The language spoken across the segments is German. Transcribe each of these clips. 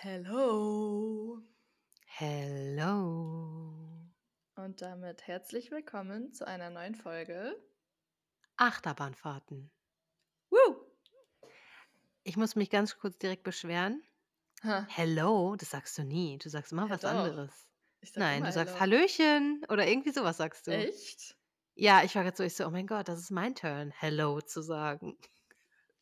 Hello. Hello. Und damit herzlich willkommen zu einer neuen Folge. Achterbahnfahrten. Woo! Ich muss mich ganz kurz direkt beschweren. Ha. Hello, das sagst du nie. Du sagst immer Ja, was doch. anderes. Nein, du sagst Hello. Hallöchen oder irgendwie sowas sagst du. Echt? Ja, ich war gerade so, ich so, oh mein Gott, das ist mein Turn, Hello zu sagen.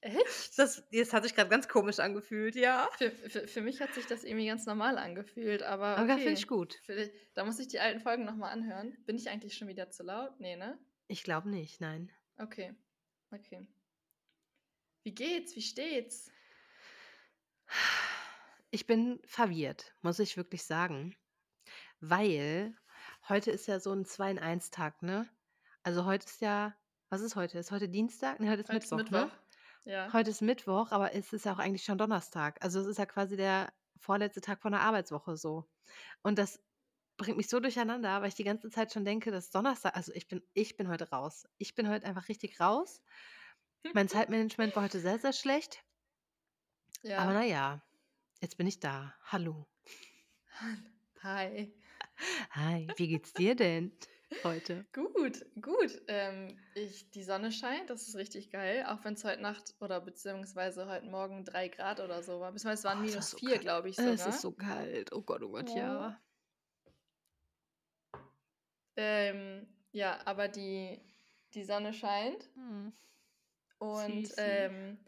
Echt? Das, das hat sich gerade ganz komisch angefühlt, ja. Für, für, für mich hat sich das irgendwie ganz normal angefühlt, aber Aber okay. finde ich gut. Für, da muss ich die alten Folgen nochmal anhören. Bin ich eigentlich schon wieder zu laut? Nee, ne? Ich glaube nicht, nein. Okay. Okay. Wie geht's? Wie steht's? Ich bin verwirrt, muss ich wirklich sagen. Weil heute ist ja so ein 2-in-1-Tag, ne? Also heute ist ja, was ist heute? Ist heute Dienstag? Ne, heute ist Heute ist Mittwoch, Mittwoch. ne? Ja. Heute ist Mittwoch, aber es ist ja auch eigentlich schon Donnerstag. Also es ist ja quasi der vorletzte Tag von der Arbeitswoche so. Und das bringt mich so durcheinander, weil ich die ganze Zeit schon denke, dass Donnerstag, also ich bin, ich bin heute raus. Ich bin heute einfach richtig raus. Mein Zeitmanagement war heute sehr, sehr schlecht. Aber Ja. naja, jetzt bin ich da. Hallo. Hi. Hi, wie geht's dir denn heute? Gut, gut. Ähm, ich, die Sonne scheint, das ist richtig geil. Auch wenn es heute Nacht oder beziehungsweise heute Morgen drei Grad oder so war. Beziehungsweise es waren Oh, es minus so vier, glaube ich Es sogar. ist so kalt. Oh Gott, oh Gott, Ja. ja. Ähm, ja, aber die, die Sonne scheint Hm. und ähm,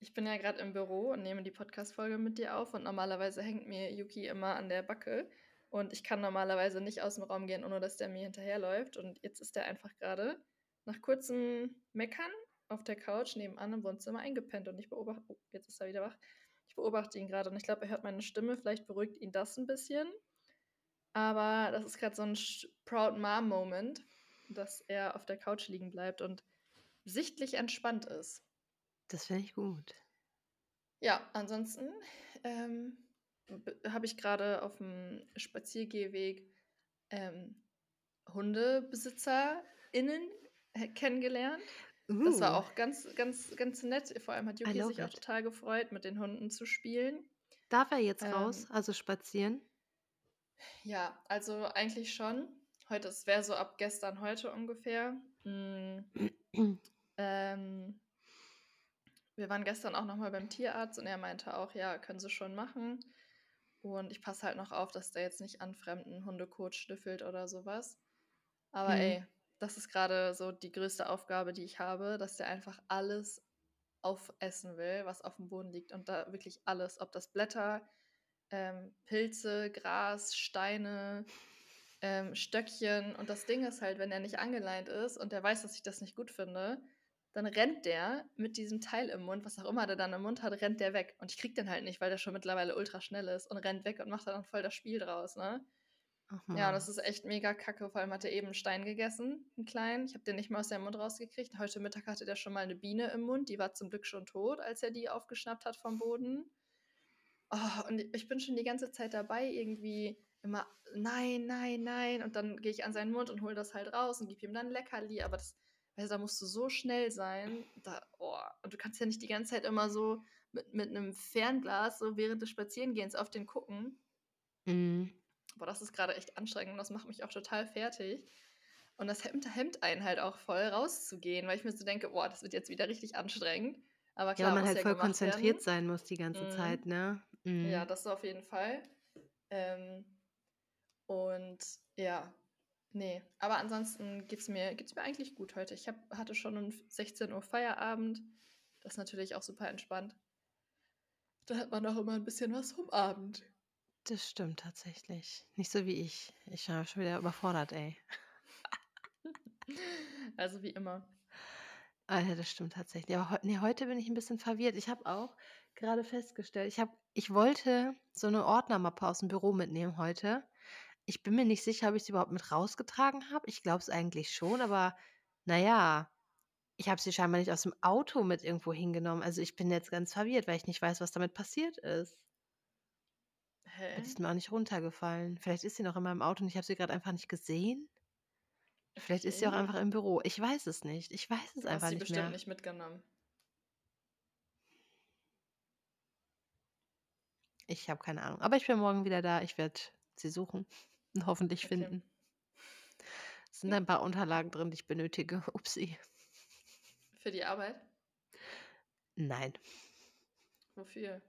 ich bin ja gerade im Büro und nehme die Podcast-Folge mit dir auf und normalerweise hängt mir Yuki immer an der Backe und ich kann normalerweise nicht aus dem Raum gehen, ohne dass der mir hinterherläuft. Und jetzt ist er einfach gerade nach kurzem Meckern auf der Couch nebenan im Wohnzimmer eingepennt. Und ich beobachte, oh, jetzt ist er wieder wach, ich beobachte ihn gerade und ich glaube, er hört meine Stimme, vielleicht beruhigt ihn das ein bisschen, aber das ist gerade so ein Proud Mom-Moment, dass er auf der Couch liegen bleibt und sichtlich entspannt ist. Das finde ich gut. Ja, ansonsten ähm, habe ich gerade auf dem Spaziergehweg ähm, HundebesitzerInnen äh, kennengelernt. Das war Uh, auch ganz, ganz, ganz nett. Vor allem hat Yuki sich auch it. total gefreut, mit den Hunden zu spielen. Darf er jetzt raus, Ähm, also spazieren? ja, also eigentlich schon. Heute, es wäre so ab gestern heute ungefähr. Mm, ähm, wir waren gestern auch nochmal beim Tierarzt und er meinte auch, ja, können sie schon machen. Und ich passe halt noch auf, dass der jetzt nicht an fremden Hundekot schnüffelt oder sowas. Aber Hm. ey, das ist gerade so die größte Aufgabe, die ich habe, dass der einfach alles aufessen will, was auf dem Boden liegt. Und da wirklich alles, ob das Blätter, ähm, Pilze, Gras, Steine, ähm, Stöckchen. Und das Ding ist halt, wenn er nicht angeleint ist und der weiß, dass ich das nicht gut finde, dann rennt der mit diesem Teil im Mund, was auch immer der dann im Mund hat, rennt der weg. Und ich krieg den halt nicht, weil der schon mittlerweile ultra schnell ist und rennt weg und macht dann voll das Spiel draus, ne? Ja, das ist echt mega kacke. Vor allem hat er eben einen Stein gegessen, einen kleinen. Ich habe den nicht mehr aus seinem Mund rausgekriegt. Heute Mittag hatte der schon mal eine Biene im Mund. Die war zum Glück schon tot, als er die aufgeschnappt hat vom Boden. Oh, und ich bin schon die ganze Zeit dabei, irgendwie immer nein, nein, nein. Und dann gehe ich an seinen Mund und hole das halt raus und gebe ihm dann Leckerli. Aber das, also da musst du so schnell sein. Da, oh. Und du kannst ja nicht die ganze Zeit immer so mit, mit einem Fernglas, so während des Spazierengehens auf den gucken. Mhm. Boah, das ist gerade echt anstrengend und das macht mich auch total fertig. Und das hemmt, hemmt einen halt auch voll, rauszugehen, weil ich mir so denke, boah, das wird jetzt wieder richtig anstrengend. Aber Ja, klar, weil man halt ja voll konzentriert werden. sein muss die ganze Mhm. Zeit, ne? Ja, Mhm. das auf jeden Fall. Ähm, und ja, nee. Aber ansonsten geht es mir, geht's mir eigentlich gut heute. Ich hab, hatte schon um 16 Uhr Feierabend. Das ist natürlich auch super entspannt. Da hat man auch immer ein bisschen was vom Abend. Das stimmt tatsächlich. Nicht so wie ich. Ich war schon wieder überfordert, ey. Also wie immer. Ja, das stimmt tatsächlich. Aber heu ne, heute bin ich ein bisschen verwirrt. Ich habe auch gerade festgestellt, ich habe ich wollte so eine Ordnermappe aus dem Büro mitnehmen heute. Ich bin mir nicht sicher, ob ich sie überhaupt mit rausgetragen habe. Ich glaube es eigentlich schon, aber na ja, ich habe sie scheinbar nicht aus dem Auto mit irgendwo hingenommen. Also, ich bin jetzt ganz verwirrt, weil ich nicht weiß, was damit passiert ist. Hä? ist mir auch nicht runtergefallen. Vielleicht ist sie noch in meinem Auto und ich habe sie gerade einfach nicht gesehen? Vielleicht ist sie auch einfach im Büro. Ich weiß es nicht. Ich weiß es Du hast einfach sie nicht bestimmt mehr. nicht mitgenommen. Ich habe keine Ahnung. Aber ich bin morgen wieder da. Ich werde sie suchen und hoffentlich Okay. finden. Es sind ein paar Unterlagen drin, die ich benötige. Upsi. Für die Arbeit? Nein, Wofür?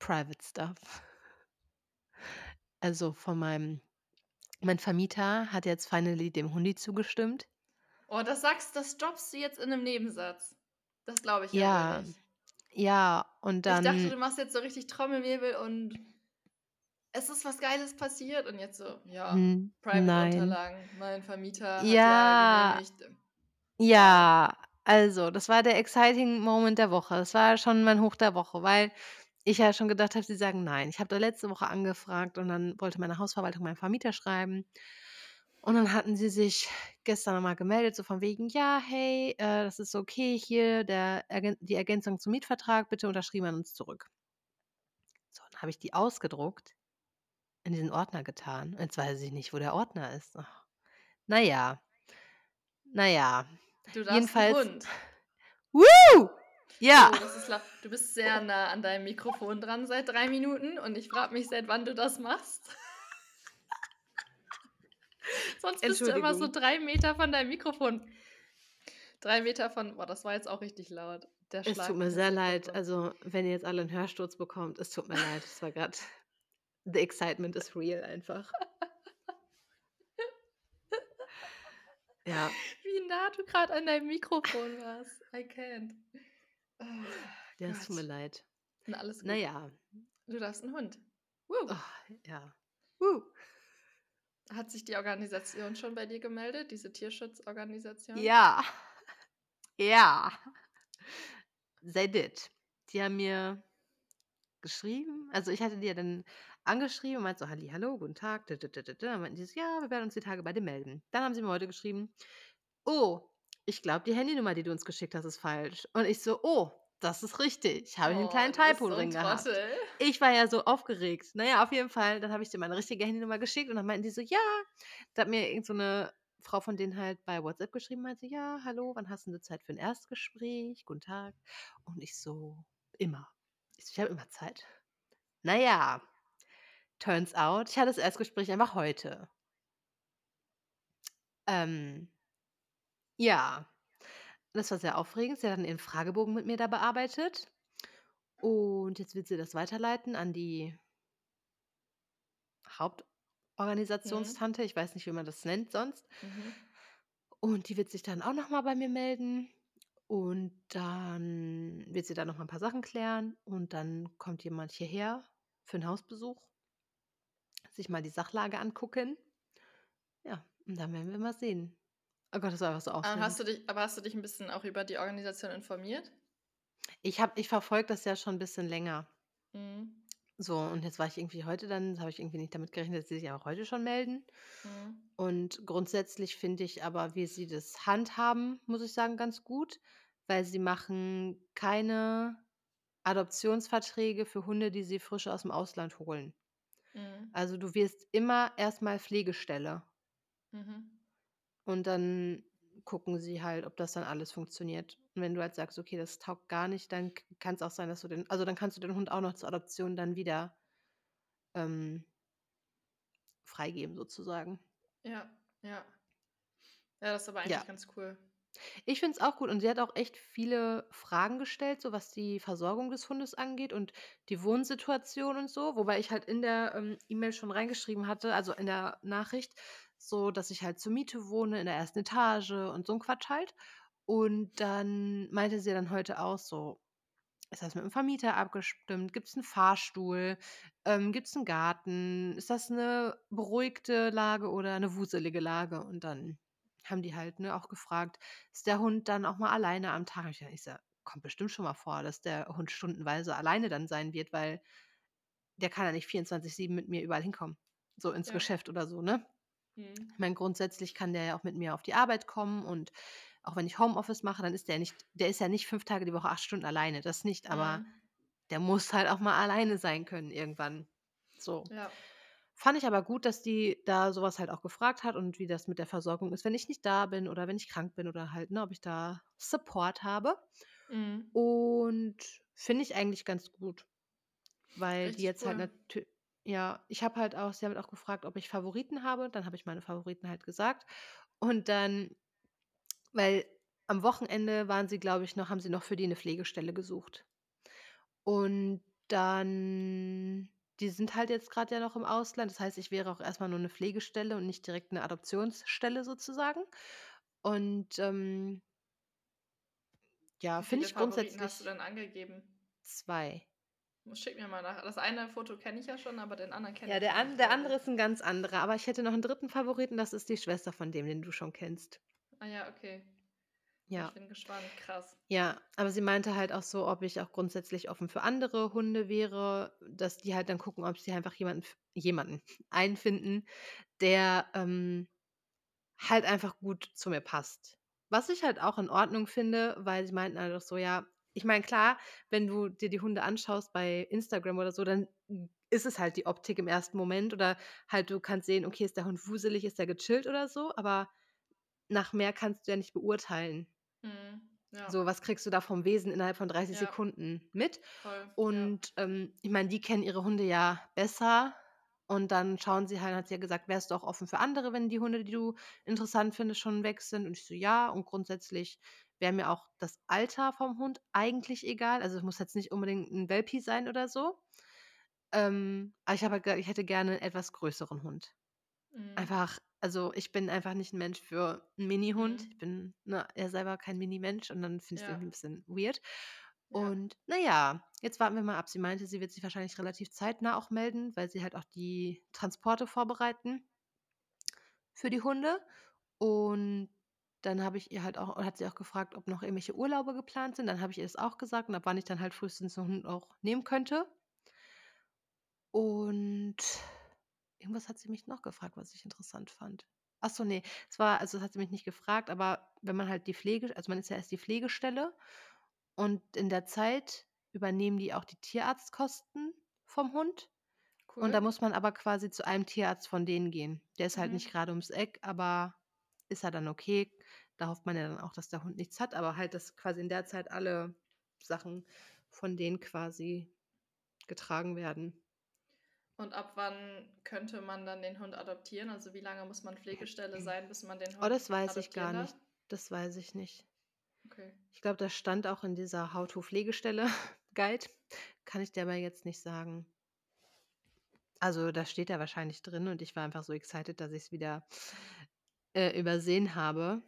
Private Stuff. Also von meinem mein Vermieter hat jetzt finally dem Hundi zugestimmt. Oh, das sagst, das droppst du jetzt in einem Nebensatz. Das glaube ich ja, Ja, ja, und Ich dachte, du dann machst jetzt so richtig Trommelwirbel und es ist was Geiles passiert und jetzt so, ja, Hm. Private-Unterlagen. Mein Vermieter ja Ja. Wow. ja, also das war der exciting Moment der Woche. Das war schon mein Hoch der Woche, weil ich ja schon gedacht habe, sie sagen nein. Ich habe da letzte Woche angefragt und dann wollte meine Hausverwaltung meinen Vermieter schreiben. Und dann hatten sie sich gestern nochmal gemeldet, so von wegen, ja, hey, äh, das ist okay hier, der, die Ergänzung zum Mietvertrag, bitte unterschrieben an uns zurück. So, dann habe ich die ausgedruckt, in diesen Ordner getan. Jetzt weiß ich nicht, wo der Ordner ist. Ach, naja, naja. Du darfst Jedenfalls. Hund. Woo! Ja. Oh. Du bist sehr nah an deinem Mikrofon dran seit drei Minuten und ich frage mich, seit wann du das machst. Sonst bist du immer so drei Meter von deinem Mikrofon. Drei Meter von. Boah, das war jetzt auch richtig laut. Es tut mir sehr leid. Also, wenn ihr jetzt alle einen Hörsturz bekommt, es tut mir leid. Es war gerade. The excitement is real einfach. Ja. Wie nah du gerade an deinem Mikrofon warst. I can't. Oh, Ja, es tut mir leid. Na, alles gut. Naja. Du darfst einen Hund. Woo. Oh, ja. Woo. Hat sich die Organisation schon bei dir gemeldet, diese Tierschutzorganisation? Ja. Ja. They did. Die haben mir geschrieben. Also, ich hatte die ja dann angeschrieben und meinte so: „Halli, hallo, guten Tag.“ d d d d d. Dann meinten die so: „Ja, wir werden uns die Tage bei dir melden.“ Dann haben sie mir heute geschrieben: „Oh, ich glaube, die Handynummer, die du uns geschickt hast, ist falsch.“ Und ich so: „Oh, das ist richtig. Habe ich Oh, kleinen du bist Typo so drin ein gehabt.“ Trottel. Ich war ja so aufgeregt. Na ja, auf jeden Fall, dann habe ich denen meine richtige Handynummer geschickt und dann meinten die so: „Ja“ da hat mir irgend so Frau von denen halt bei WhatsApp geschrieben, meinte: „Ja, hallo, wann hast du Zeit für 'n Erstgespräch? Guten Tag.“ Und ich so: „Immer.“ Ich so: „Ich habe immer Zeit.“ Na ja, turns out, ich hatte das Erstgespräch einfach heute. Ähm, ja, das war sehr aufregend. Sie hat dann ihren Fragebogen mit mir da bearbeitet und jetzt wird sie das weiterleiten an die Mhm. Hauptorganisationstante. Ich weiß nicht, wie man das nennt sonst. Mhm. Und die wird sich dann auch noch mal bei mir melden und dann wird sie da noch mal 'n paar Sachen klären und dann kommt jemand hierher für 'n Hausbesuch. Sich mal die Sachlage angucken. Ja, und dann werden wir mal sehen. Oh Gott, das war einfach so Ah, hast aufregend. du dich aber hast du dich 'n bisschen auch über die Organisation informiert? Ich habe ich verfolge das ja schon 'n bisschen länger. Mhm. So, und jetzt war ich irgendwie heute dann habe ich irgendwie nicht damit gerechnet, dass sie sich auch heute schon melden. Mhm. Und grundsätzlich finde ich aber, wie sie das handhaben, muss ich sagen, ganz gut, weil sie machen keine Adoptionsverträge für Hunde, die sie frisch aus'm Ausland holen. Mhm. Also, du wirst immer erst mal Pflegestelle. Mhm. Und dann gucken sie halt, ob das dann alles funktioniert. Und wenn du halt sagst: „Okay, das taugt gar nicht“, dann k kann's auch sein, dass du den also, dann kannst du den Hund auch noch zur Adoption dann wieder ähm freigeben sozusagen. Ja, ja. Ja, das ist aber Ja. eigentlich ganz cool. Ich finde es auch gut und sie hat auch echt viele Fragen gestellt, so was die Versorgung des Hundes angeht und die Wohnsituation und so, wobei ich halt in der, ähm, E-Mail schon reingeschrieben hatte also, in der Nachricht, so, dass ich halt zur Miete wohne in der 1. Etage und so 'n Quatsch halt. Und dann meinte sie dann heute auch so: „Ist das mit dem Vermieter abgestimmt? Gibt's 'n Fahrstuhl? Ähm, gibt's 'n Garten? Ist das 'ne beruhigte Lage oder 'ne wuselige Lage?“ Und dann haben die halt, ne, auch gefragt: „Ist der Hund dann auch mal alleine am Tag?“ Habe ich ich sage: „Kommt bestimmt schon mal vor, dass der Hund stundenweise alleine dann sein wird, weil der kann ja nicht 24/7 mit mir überall hinkommen, so ins Ja. Geschäft oder so, ne?“ Mhm. Ich meine, grundsätzlich kann der ja auch mit mir auf die Arbeit kommen und auch wenn ich Homeoffice mache, dann ist der nicht der ist ja nicht 5 Tage die Woche 8 Stunden alleine, das nicht, aber Mhm. der muss halt auch mal alleine sein können irgendwann. So. Ja. Fand ich aber gut, dass die da so was halt auch gefragt hat und wie das mit der Versorgung ist, wenn ich nicht da bin oder wenn ich krank bin oder halt, ne, ob ich da Support habe. Mhm. Und finde ich eigentlich ganz gut. weil die Richtig jetzt halt cool. Ja, ich habe halt auch sie haben halt auch gefragt, ob ich Favoriten habe. Dann habe ich meine Favoriten halt gesagt. Und dann weil am Wochenende waren sie, glaube ich, noch haben sie noch für die 'ne Pflegestelle gesucht. Und dann die sind halt jetzt grad ja noch im Ausland. Das heißt, ich wäre auch erst mal nur 'ne Pflegestelle und nicht direkt 'ne Adoptionsstelle sozusagen. Und, ähm ja, Wie finde viele ich Favoriten hast du grundsätzlich denn angegeben? 2. Schick mir mal nach das eine Foto kenne ich ja schon, aber den anderen kenne Ja, ich der noch an nicht, der andere ist 'n ganz anderer, aber ich hätte noch 'n 3. Favoriten, das ist die Schwester von dem, den du schon kennst. Ah ja, okay. Ja. Ich bin gespannt, krass. Ja, aber sie meinte halt auch so, ob ich auch grundsätzlich offen für andere Hunde wäre, dass die halt dann gucken, ob sie einfach jemanden jemanden einen finden, der, ähm, halt einfach gut zu mir passt. Was ich halt auch in Ordnung finde, weil sie meinten halt auch so, ja ich meine, klar, wenn du dir die Hunde anschaust bei Instagram oder so, dann ist es halt die Optik im ersten Moment oder halt du kannst sehen, okay, ist der Hund wuselig, ist der gechillt oder so, aber nach mehr kannst du ja nicht beurteilen. Mhm, ja. So, was kriegst du da vom Wesen innerhalb von 30 Ja. Sekunden mit? Voll, ja. Und, ähm, ich meine, die kennen ihre Hunde ja besser und dann schauen sie halt hat sie ja gesagt: „Wärst du auch offen für andere, wenn die Hunde, die du interessant findest, schon weg sind?“ Und ich so: „Ja.“ Und grundsätzlich wäre mir auch das Alter vom Hund eigentlich egal. Also, es muss jetzt nicht unbedingt 'n Welpi sein oder so. Ähm, aber ich habe halt ich hätte gerne 'n etwas größeren Hund. Mhm. Einfach also, ich bin einfach nicht 'n Mensch für 'n Minihund. Mhm. Ich bin, ne, ja selber kein Minimensch und dann finde ich's Ja. irgendwie 'n bisschen weird. Und ja, jetzt warten wir mal ab. Sie meinte, sie wird sich wahrscheinlich relativ zeitnah auch melden, weil sie halt auch die Transporte vorbereiten für die Hunde. Und dann habe ich ihr halt auch hat sie auch gefragt, ob noch irgendwelche Urlaube geplant sind. Dann habe ich ihr das auch gesagt und ab wann ich dann halt frühestens 'n Hund auch nehmen könnte. Und irgendwas hat sie mich noch gefragt, was ich interessant fand. Ach so, ne, es war also, das hat sie mich nicht gefragt, aber wenn man halt die Pflege also, man ist ja erst die Pflegestelle und in der Zeit übernehmen die auch die Tierarztkosten vom Hund. Und da Cool. muss man aber quasi zu einem Tierarzt von denen gehen. Der ist halt nicht Mhm. grade ums Eck, aber ist ja dann okay. Da hofft man ja dann auch, dass der Hund nichts hat, aber halt, dass quasi in der Zeit alle Sachen von denen quasi getragen werden. Und ab wann könnte man dann den Hund adoptieren? Also, wie lange muss man Pflegestelle sein, bis man den Oh, Hund das weiß ich gar darf? nicht. Das weiß ich nicht. Okay. Ich glaube, das stand auch in dieser How-to-Pflegestelle Guide. Kann ich dir aber jetzt nicht sagen. Also, das steht da wahrscheinlich drin und ich war einfach so excited, dass ich's wieder, äh, übersehen habe.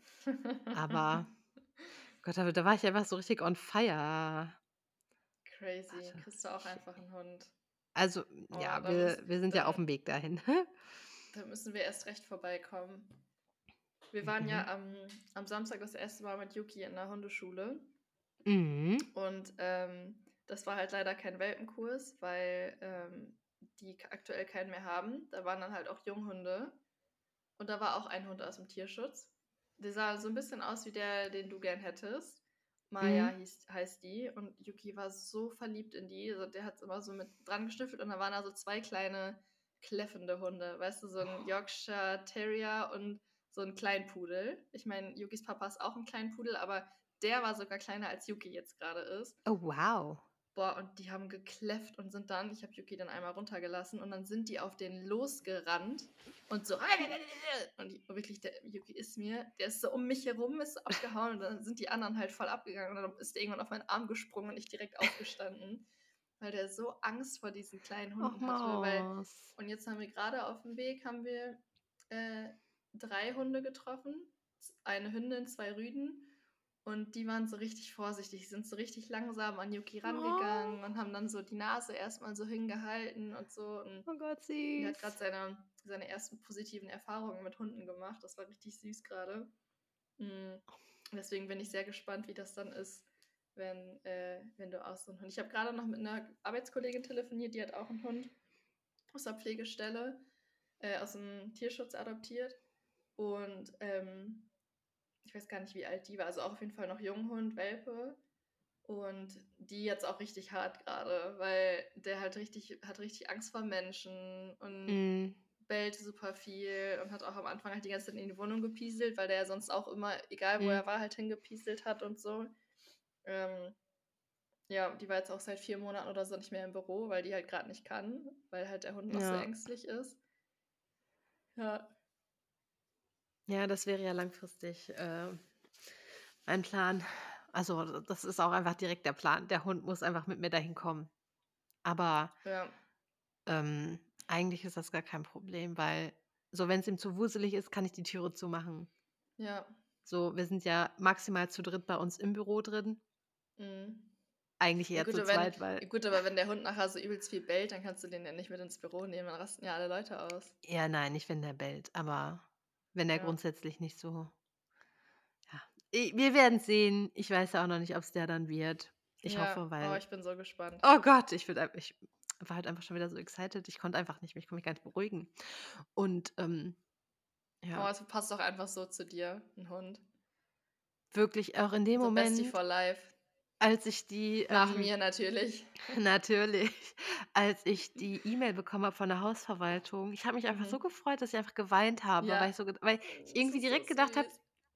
Aber Gott, da da war ich einfach so richtig on fire. Crazy. Warte, Kriegst du auch einfach 'n Hund. Also, Oh, ja, da wir wir sind ja dann auf'm Weg dahin. da müssen wir erst recht vorbeikommen. Wir waren Mhm. ja am am Samstag das 1. Mal mit Yuki in der Hundeschule. Mhm. Und, ähm, das war halt leider kein Welpenkurs, weil, ähm, die aktuell keinen mehr haben. Da waren dann halt auch Junghunde. Und da war auch ein Hund aus'm Tierschutz. Der sah so 'n bisschen aus wie der, den du gern hättest. Maya Mhm. hieß heißt die und Yuki war so verliebt in die. Also, der hat's immer so mit dran geschnüffelt und da waren da so 2 kleine kläffende Hunde. Weißt du, so 'n Oh. Yorkshire Terrier und so 'n Kleinpudel. Ich meine, Yukis Papa ist auch 'n Kleinpudel, aber der war sogar kleiner als Yuki jetzt grade ist. Oh, wow. Boah, und die haben gekläfft und sind dann ich habe Yuki dann einmal runtergelassen und dann sind die auf den losgerannt und so und wirklich, der Yuki ist mir der ist so um mich herum, ist so abgehauen und dann sind die anderen halt voll abgegangen und dann ist der irgendwann auf meinen Arm gesprungen und ich direkt aufgestanden, weil der so Angst vor diesen kleinen Hunden hatte, weil und jetzt haben wir grade auf'm Weg haben wir, äh, 3 Hunde getroffen. Eine Hündin, 2 Rüden und die waren so richtig vorsichtig. Die sind so richtig langsam an Yuki rangegangen Oh. und haben dann so die Nase erst mal so hingehalten und so und Oh Gott, der hat grad süß. seine seine ersten positiven Erfahrungen mit Hunden gemacht. Das war richtig süß grade. Hm, deswegen bin ich sehr gespannt, wie das dann ist, wenn äh, wenn du auch so 'n Hund ich habe grade noch mit 'ner Arbeitskollegin telefoniert, die hat auch 'n Hund aus der Pflegestelle, äh, aus'm Tierschutz adoptiert. Und, ähm, ich weiß gar nicht, wie alt die war, also auch auf jeden Fall noch Junghund, Welpe. Und die hat's auch richtig hart grade, weil der halt richtig hat richtig Angst vor Menschen und Mhm. bellt super viel und hat auch am Anfang halt die ganze Zeit in die Wohnung gepieselt, weil der ja sonst auch immer, egal wo Mhm. er war, halt hingepieselt hat und so. Ähm Ja, die war jetzt auch seit vier Monaten oder so nicht mehr im Büro, weil die halt gerade nicht kann, weil halt der Hund noch so Ja. ängstlich ist. Ja. Ja, das wäre ja langfristig äh, mein Plan. Also, das ist auch einfach direkt der Plan. Der Hund muss einfach mit mir dahin kommen. Aber Ja. ähm, eigentlich ist das gar kein Problem, weil so, wenn es ihm zu wuselig ist, kann ich die Türe zumachen. Ja. So, wir sind ja maximal zu dritt bei uns im Büro drin. Mhm. Eigentlich Ja eher gut, zu wenn, zweit, weil. gut, aber wenn der Hund nachher so übelst viel bellt, dann kannst du den ja nicht mit ins Büro nehmen, dann rasten ja alle Leute aus. Ja, nein, nicht wenn der bellt, aber wenn der Ja. grundsätzlich nicht so. Ja. Wir werden sehen. Ich weiß ja auch noch nicht, ob es der dann wird. Ich Ja. hoffe, Oh, weil. ich bin so gespannt. Oh Gott, ich, bin, ich war halt einfach schon wieder so excited. Ich konnte einfach nicht, mehr, ich konnte mich gar nicht beruhigen. Und ähm, Oh, ja, es passt doch einfach so zu dir, ein Hund. wirklich auch in dem So Bestie Moment, for life. Als ich die. Nach ähm, mir natürlich. Natürlich. Als ich die E-Mail bekommen habe von der Hausverwaltung, ich habe mich einfach Mhm. so gefreut, dass ich einfach geweint habe, weil Ja. ich so, weil ich Das irgendwie ist so direkt gedacht habe,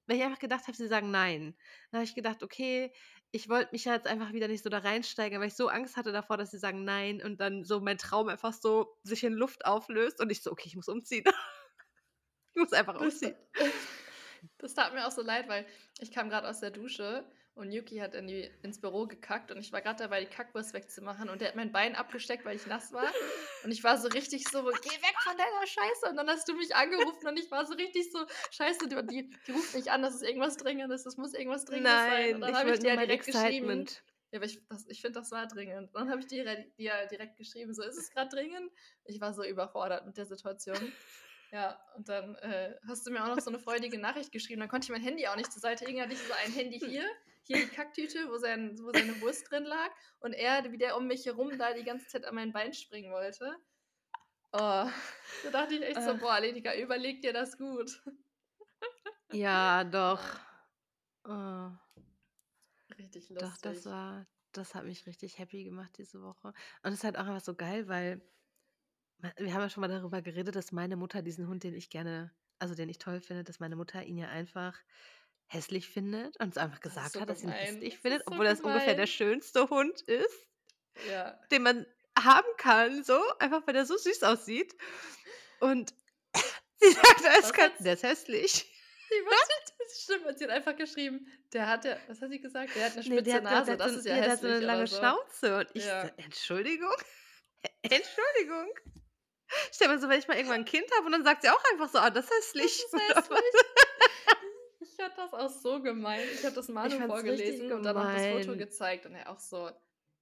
weil ich einfach gedacht habe, sie sagen nein. Dann habe ich gedacht, okay, ich wollte mich jetzt einfach wieder nicht so da reinsteigen, weil ich so Angst hatte davor, dass sie sagen nein und dann so mein Traum einfach so sich in Luft auflöst und ich so, okay, ich muss umziehen. ich muss einfach Das, umziehen. das tat mir auch so leid, weil ich kam gerade aus der Dusche und Yuki hat in die, ins Büro gekackt und ich war gerade dabei, die Kackwurst wegzumachen und der hat mein Bein abgesteckt, weil ich nass war. Und ich war so richtig so, geh weg von deiner Scheiße. Und dann hast du mich angerufen und ich war so richtig so, Scheiße, die, die, die ruft mich an, das ist irgendwas Dringendes, das muss irgendwas Dringendes sein. Und Nein, dann habe ich dir ja direkt geschrieben. Ja, aber ich, das, ich finde, das war dringend. Dann habe ich dir, dir direkt geschrieben, so, ist es gerade dringend? Ich war so überfordert mit der Situation. Ja, und dann äh, hast du mir auch noch so eine freudige Nachricht geschrieben. Dann konnte ich mein Handy auch nicht zur Seite legen. Hatte ich so ein Handy hier, hier die Kacktüte, wo, sein, wo seine Wurst drin lag. Und er, wie der um mich herum da die ganze Zeit an mein Bein springen wollte. Oh, da dachte ich echt so, Äh. boah, Lenika, überleg dir das gut. Ja, doch. Oh. Richtig Doch, lustig. das war, das hat mich richtig happy gemacht diese Woche. Und es ist halt auch einfach so geil, weil wir haben ja schon mal darüber geredet, dass meine Mutter diesen Hund, den ich gerne, also den ich toll finde, dass meine Mutter ihn ja einfach hässlich findet und es einfach Das ist gesagt so hat, dass sie ihn gemein. hässlich Das findet, ist so obwohl das ungefähr der gemein. schönste Hund ist, Ja. den man haben kann, so, einfach weil er so süß aussieht. Und sie sagt Was eiskalt, hat's- der ist hässlich. Die was? Das stimmt, sie hat einfach geschrieben, der hat ja, was hat sie gesagt? Der hat eine Nee, spitze der hat, Nase, hat das so, ist ja ja, der hat so hässlich eine lange so. Schnauze. Und ich Ja. so, Entschuldigung? Entschuldigung? Stell mir so, wenn ich mal irgendwann ein Kind habe und dann sagt sie auch einfach so, ah, das ist hässlich. Das ist hässlich. Ich fand das auch so gemein. Ich habe das Manu vorgelesen und dann auch das Foto gezeigt und er auch so,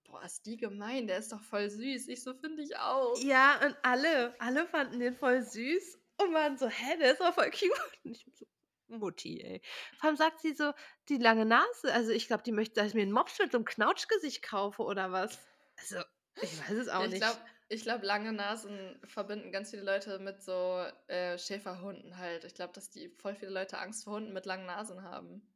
boah, ist die gemein, der ist doch voll süß. Ich so, finde ich auch. Ja, und alle, alle fanden den voll süß und waren so, hä, der ist doch voll cute. Und ich so, Mutti, ey. Vor allem sagt sie so, die lange Nase, also ich glaube, die möchte, dass ich mir einen Mops mit so einem Knautschgesicht kaufe oder was. Also, ich weiß es auch ich nicht. glaube, ich glaub, lange Nasen verbinden ganz viele Leute mit so äh, Schäferhunden halt. Ich glaube, dass die voll viele Leute Angst vor Hunden mit langen Nasen haben.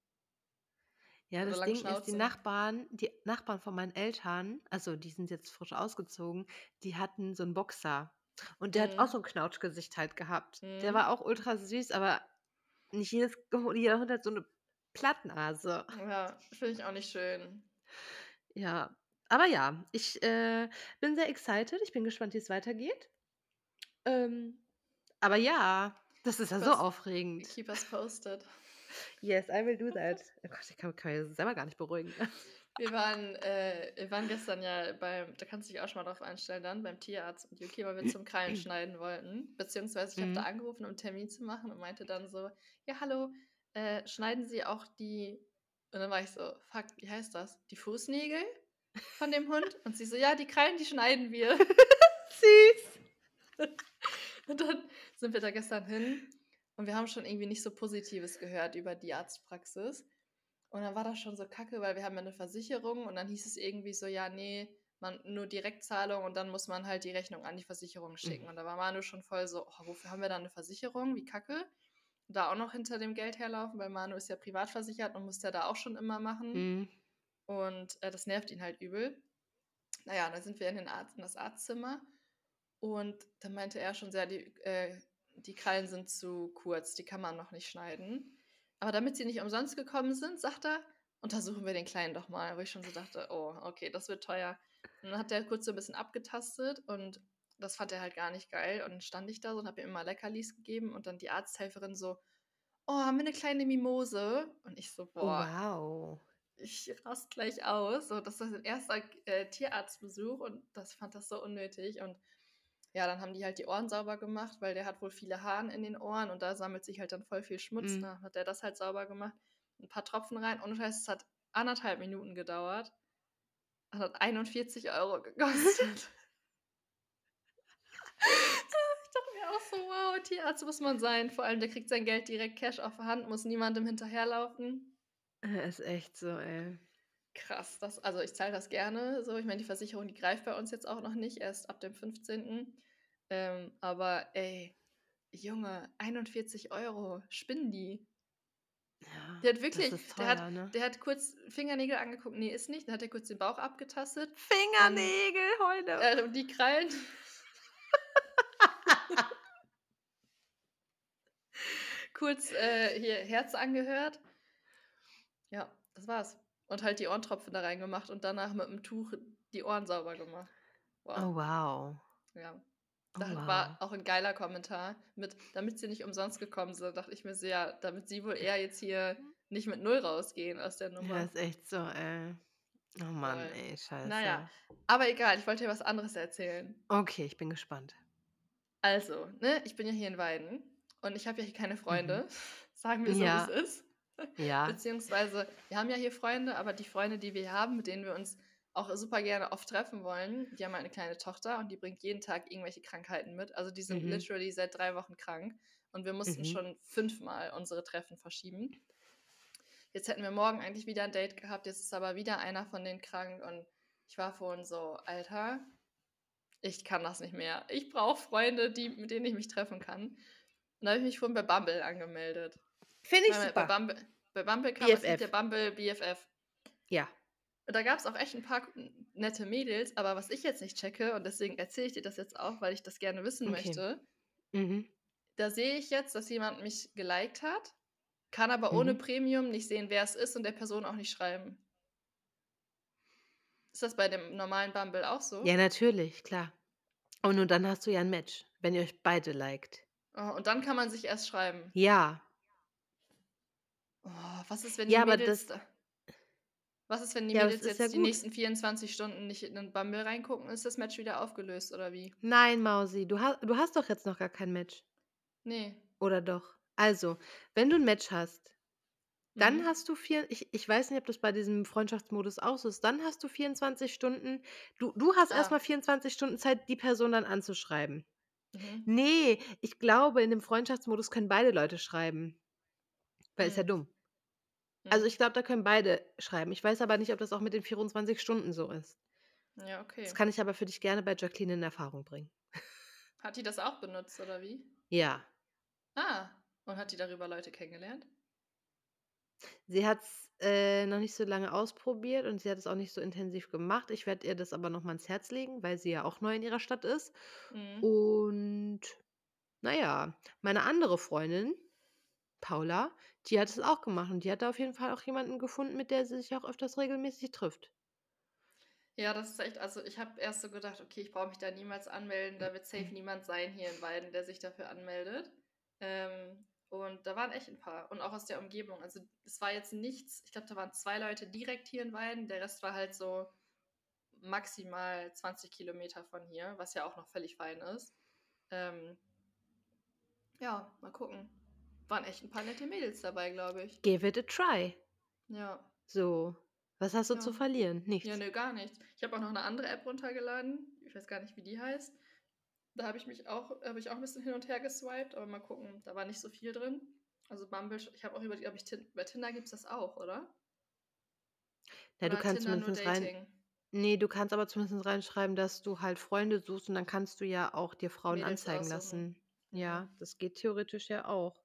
Ja, Oder das Ding ist, die Schnauze. Nachbarn, die Nachbarn von meinen Eltern, also die sind jetzt frisch ausgezogen, die hatten so einen Boxer. Und der hat auch Mhm. so ein Knautschgesicht halt gehabt. Der Mhm. war auch ultra süß, aber nicht jedes, jeder Hund hat so eine Plattnase. Ja, finde ich auch nicht schön. Ja, aber ja, ich äh, bin sehr excited. Ich bin gespannt, wie es weitergeht. Ähm, aber ja, das ist ja so aufregend. Keep us posted. Yes, I will do that. Oh Gott, ich kann, kann mich selber gar nicht beruhigen. Wir waren, äh, wir waren gestern ja beim, da kannst du dich auch schon mal drauf einstellen dann, beim Tierarzt mit Yuki, weil wir zum Krallen schneiden wollten. Beziehungsweise ich habe da Mhm. angerufen, um einen Termin zu machen und meinte dann so, ja hallo, äh, schneiden Sie auch die, und dann war ich so, fuck, wie heißt das? Die Fußnägel von dem Hund? Und sie so, ja, die Krallen, die schneiden wir. Süß. Und dann sind wir da gestern hin und wir haben schon irgendwie nicht so Positives gehört über die Arztpraxis. Und dann war das schon so kacke, weil wir haben ja eine Versicherung und dann hieß es irgendwie so, ja, nee, man, nur Direktzahlung und dann muss man halt die Rechnung an die Versicherung schicken. Und da war Manu schon voll so, oh, wofür haben wir da eine Versicherung? Wie kacke. Da auch noch hinter dem Geld herlaufen, weil Manu ist ja privat versichert und muss ja da auch schon immer machen. Mhm. Und äh, das nervt ihn halt übel. Naja, dann sind wir in, den Arzt, in das Arztzimmer und dann meinte er schon sehr, die, äh, die Krallen sind zu kurz, die kann man noch nicht schneiden. Aber damit sie nicht umsonst gekommen sind, sagt er, untersuchen wir den Kleinen doch mal. Wo ich schon so dachte, oh, okay, das wird teuer. Und dann hat der kurz so ein bisschen abgetastet und das fand er halt gar nicht geil. Und dann stand ich da so und habe ihm immer Leckerlis gegeben und dann die Arzthelferin so, oh, haben wir eine kleine Mimose? Und ich so, boah, wow. Ich rast gleich aus. So, das ist sein erster äh, Tierarztbesuch und das fand das so unnötig. Und ja, dann haben die halt die Ohren sauber gemacht, weil der hat wohl viele Haaren in den Ohren und da sammelt sich halt dann voll viel Schmutz. Mhm. Da hat er das halt sauber gemacht. Ein paar Tropfen rein. Und Scheiß, es hat anderthalb Minuten gedauert. Das hat 41 Euro gekostet. ich dachte mir auch so, wow, Tierarzt muss man sein. Vor allem, der kriegt sein Geld direkt Cash auf der Hand, muss niemandem hinterherlaufen. Äh, Ist echt so, ey. Krass, das, also ich zahle das gerne. So, ich meine, die Versicherung, die greift bei uns jetzt auch noch nicht, erst ab dem 15. Ähm, aber ey, Junge, 41 Euro, spinnen die. Ja, Der hat das wirklich, ist der hat, teuer, ne? der hat kurz Fingernägel angeguckt, nee, ist nicht. Dann hat er kurz den Bauch abgetastet. Fingernägel heute. Äh, und die Krallen. kurz äh, hier Herz angehört. Ja, das war's. Und halt die Ohrentropfen da reingemacht und danach mit dem Tuch die Ohren sauber gemacht. Wow. Oh, wow. Ja. Oh, Da wow. war auch ein geiler Kommentar mit, damit sie nicht umsonst gekommen sind, dachte ich mir so, ja, damit sie wohl eher jetzt hier nicht mit Null rausgehen aus der Ja, Nummer. ist echt so, ey. Oh Mann, Voll. ey, scheiße. Naja, aber egal, ich wollte dir was anderes erzählen. Okay, ich bin gespannt. Also, ne, ich bin ja hier in Weiden und ich habe ja hier keine Freunde. Sagen wir so, Mhm. Ja. wie es ist. Ja. Beziehungsweise, wir haben ja hier Freunde, aber die Freunde, die wir haben, mit denen wir uns auch super gerne oft treffen wollen, die haben eine kleine Tochter und die bringt jeden Tag irgendwelche Krankheiten mit. Also die sind Mhm. literally seit drei Wochen krank und wir mussten Mhm. schon fünfmal unsere Treffen verschieben. Jetzt hätten wir morgen eigentlich wieder ein Date gehabt, jetzt ist aber wieder einer von denen krank und ich war vorhin so, Alter, ich kann das nicht mehr. Ich brauche Freunde, die, mit denen ich mich treffen kann. Und da habe ich mich vorhin bei Bumble angemeldet. Finde Weil Bei Bumble, bei Bumble kam es mit BFF. der Bumble BFF. Ja. Und da gab es auch echt ein paar nette Mädels, aber was ich jetzt nicht checke, und deswegen erzähle ich dir das jetzt auch, weil ich das gerne wissen Okay. möchte, Mhm. da sehe ich jetzt, dass jemand mich geliked hat, kann aber ohne Mhm. Premium nicht sehen, wer es ist und der Person auch nicht schreiben. Ist das bei dem normalen Bumble auch so? Ja, natürlich, klar. Und nur dann hast du ja ein Match, wenn ihr euch beide liked. Oh, und dann kann man sich erst schreiben. Ja. Oh, was ist, wenn die Ja, Mädels das- da Was ist, wenn die Ja, Mädels jetzt ja die nächsten 24 Stunden nicht in den Bumble reingucken? Ist das Match wieder aufgelöst oder wie? Nein, Mausi, du, hast, du hast doch jetzt noch gar kein Match. Nee. Oder doch? Also, wenn du ein Match hast, dann Mhm. hast du vier, ich, ich weiß nicht, ob das bei diesem Freundschaftsmodus auch so ist, dann hast du 24 Stunden, du, du hast Ah. erstmal 24 Stunden Zeit, die Person dann anzuschreiben. Mhm. Nee, ich glaube, in dem Freundschaftsmodus können beide Leute schreiben. Weil ist ja Mhm. dumm. Also Mhm. ich glaube, da können beide schreiben. Ich weiß aber nicht, ob das auch mit den 24 Stunden so ist. Ja, okay. Das kann ich aber für dich gerne bei Jacqueline in Erfahrung bringen. Hat die das auch benutzt oder wie? Ja. Ah, und hat die darüber Leute kennengelernt? Sie hat es äh, noch nicht so lange ausprobiert und sie hat es auch nicht so intensiv gemacht. Ich werde ihr das aber noch mal ans Herz legen, weil sie ja auch neu in ihrer Stadt ist. Mhm. Und naja, meine andere Freundin, Paula, die hat es auch gemacht und die hat da auf jeden Fall auch jemanden gefunden, mit der sie sich auch öfters regelmäßig trifft. Ja, das ist echt, also ich habe erst so gedacht, okay, ich brauche mich da niemals anmelden, da wird safe niemand sein hier in Weiden, der sich dafür anmeldet. Ähm, und da waren echt ein paar und auch aus der Umgebung. Also es war jetzt nichts, ich glaube, da waren zwei Leute direkt hier in Weiden, der Rest war halt so maximal 20 Kilometer von hier, was ja auch noch völlig fein ist. Ähm, ja, mal gucken. Waren echt ein paar nette Mädels dabei, glaube ich. Give it a try. Ja. So, was hast du Ja. zu verlieren? Nichts. Ja, nö, gar nichts. Ich habe auch noch eine andere App runtergeladen. Ich weiß gar nicht, wie die heißt. Da habe ich mich auch, habe ich auch ein bisschen hin und her geswiped, aber mal gucken, da war nicht so viel drin. Also Bumble, ich habe auch überlegt, ob ich bei Tinder gibt es das auch, oder? Du Oder kannst Tinder zumindest rein. Nee, du kannst aber zumindest reinschreiben, dass du halt Freunde suchst und dann kannst du ja auch dir Frauen Mädels anzeigen aussuchen. lassen. Mhm. Ja, das geht theoretisch ja auch.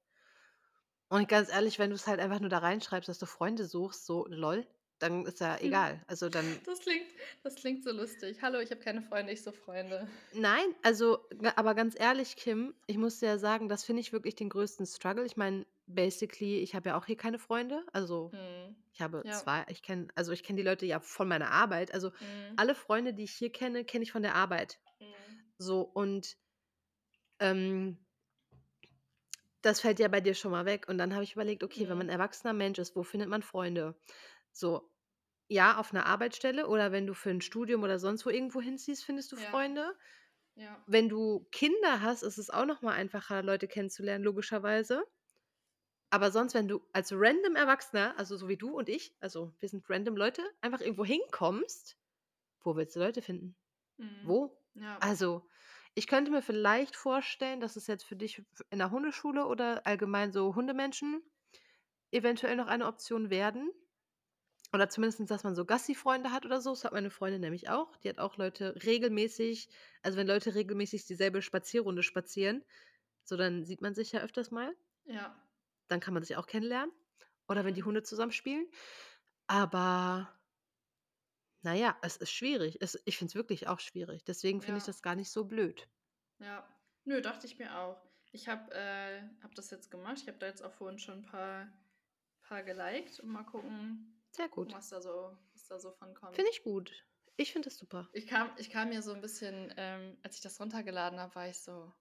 Und ganz ehrlich, wenn du es halt einfach nur da reinschreibst, dass du Freunde suchst, so lol, dann ist ja Hm. egal. Also dann, Das klingt, das klingt so lustig. Hallo, ich habe keine Freunde, ich so Freunde. nein, also, aber ganz ehrlich, Kim, ich muss dir ja sagen, das finde ich wirklich den größten Struggle. Ich meine, basically, ich habe ja auch hier keine Freunde. Also Mhm. ich habe Ja. zwei, ich kenne, also ich kenne die Leute ja von meiner Arbeit. Also Mhm. alle Freunde, die ich hier kenne, kenne ich von der Arbeit. Mhm. So und ähm, das fällt ja bei dir schon mal weg. Und dann habe ich überlegt, okay, wenn man Mhm. ein erwachsener Mensch ist, wo findet man Freunde? So, ja, auf einer Arbeitsstelle oder wenn du für ein Studium oder sonst wo irgendwo hinziehst, findest du Ja. Freunde. Ja. Wenn du Kinder hast, ist es auch noch mal einfacher, Leute kennenzulernen, logischerweise. Aber sonst, wenn du als random Erwachsener, also so wie du und ich, also wir sind random Leute, einfach irgendwo hinkommst, wo willst du Leute finden? Mhm. Wo? Ja. Also, ich könnte mir vielleicht vorstellen, dass es jetzt für dich in der Hundeschule oder allgemein so Hundemenschen eventuell noch eine Option werden. Oder zumindestens, dass man so Gassi-Freunde hat oder so. Das hat meine Freundin nämlich auch. Die hat auch Leute regelmäßig also wenn Leute regelmäßig dieselbe Spazierrunde spazieren, so dann sieht man sich ja öfters mal. Ja. Dann kann man sich auch kennenlernen. Oder wenn die. Hunde zusammen spielen. Aber na ja, es ist schwierig. Es ich finde es wirklich auch schwierig. Deswegen finde ich Ja. das gar nicht so blöd. Ja. Nö, dachte ich mir auch. Ich habe äh, habe das jetzt gemacht. Ich habe da jetzt auch vorhin schon ein paar paar geliked und mal gucken Sehr gut. was da so was da so von kommt. Finde ich gut. Ich finde das super. Ich kam ich kam mir so ein bisschen ähm, als ich das runtergeladen habe, war ich so: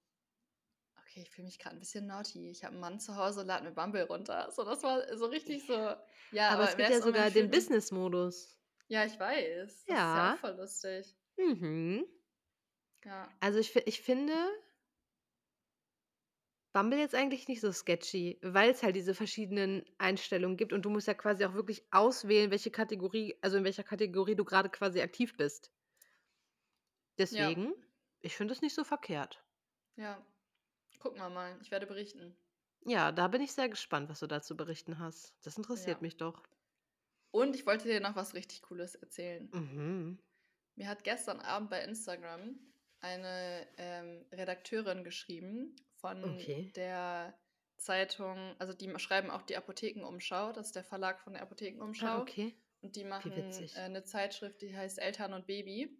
„Okay, ich fühle mich gerade ein bisschen naughty. Ich habe 'n Mann zu Hause, lade mir Bumble runter.“ So, das war so richtig so ja, Aber aber es gibt ja sogar den Business-Modus. Ja, ich weiß. Das ist ja Ja. auch voll lustig. Mhm. Ja. Also ich ich finde Bumble jetzt eigentlich nicht so sketchy, weil's halt diese verschiedenen Einstellungen gibt und du musst ja quasi auch wirklich auswählen, welche Kategorie also in welcher Kategorie du grade quasi aktiv bist. Ja. Deswegen, ich finde es nicht so verkehrt. Ja. Gucken wir mal. Ich werde berichten. Ja, da bin ich sehr gespannt, was du da zu berichten hast. Das interessiert Ja. mich doch. Und ich wollte dir noch was richtig Cooles erzählen. Mhm. Mir hat gestern Abend bei Instagram eine ähm, Redakteurin geschrieben von Okay. der Zeitung, also die schreiben auch die Apothekenumschau, das ist der Verlag von der Ah, Apothekenumschau. okay. Und die machen äh, eine Zeitschrift, die heißt Eltern und Baby.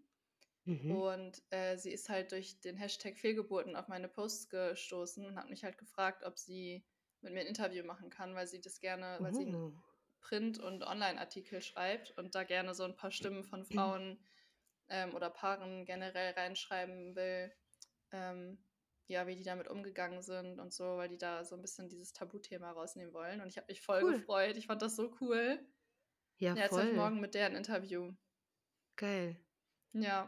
Mhm. Und äh, sie ist halt durch den Hashtag Fehlgeburten auf meine Posts gestoßen und hat mich halt gefragt, ob sie mit mir ein Interview machen kann, weil sie das gerne, weil sie Oh. Print- und Online-Artikel schreibt und da gerne so ein paar Stimmen von Frauen ähm, oder Paaren generell reinschreiben will, ähm, ja, wie die damit umgegangen sind und so, weil die da so ein bisschen dieses Tabuthema rausnehmen wollen. Und ich habe mich voll Cool. gefreut. Ich fand das so cool. Ja, Ja, jetzt habe ich voll. morgen mit der ein Interview. Geil. Ja,